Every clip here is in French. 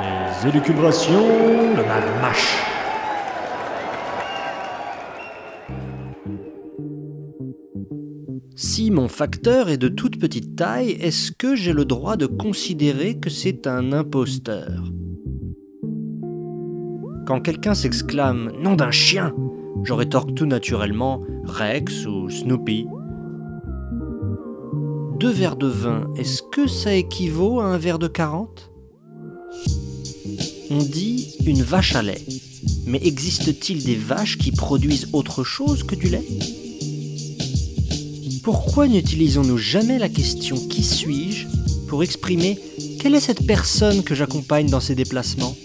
Les élucubrations, le Mad Mash. Si mon facteur est de toute petite taille, est-ce que j'ai le droit de considérer que c'est un imposteur? Quand quelqu'un s'exclame Nom d'un chien je rétorque tout naturellement Rex ou Snoopy. Deux verres de vin, est-ce que ça équivaut à un verre de 40 On dit une vache à lait. Mais existe-t-il des vaches qui produisent autre chose que du lait? Pourquoi n'utilisons-nous jamais la question qui suis-je pour exprimer quelle est cette personne que j'accompagne dans ses déplacements?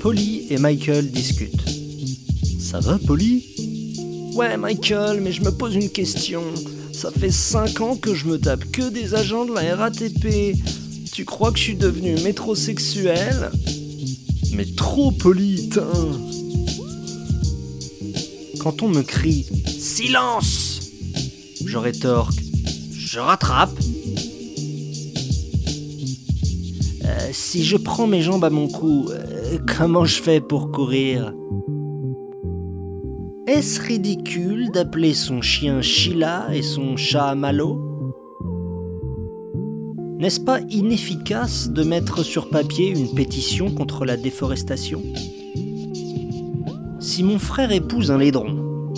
Polly et Michael discutent. Ça va, Polly? Ouais, Michael, mais je me pose une question. Ça fait 5 ans que je me tape que des agents de la RATP. Tu crois que je suis devenu métrosexuel? Mais trop, Polly, Quand on me crie Silence! Je rétorque Je rattrape. Si je prends mes jambes à mon cou, euh, comment je fais pour courir? Est-ce ridicule d'appeler son chien Sheila et son chat Malo? N'est-ce pas inefficace de mettre sur papier une pétition contre la déforestation? Si mon frère épouse un laidron,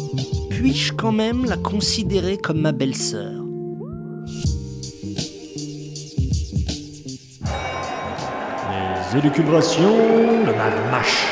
puis-je quand même la considérer comme ma belle-sœur? Élucubrations, le.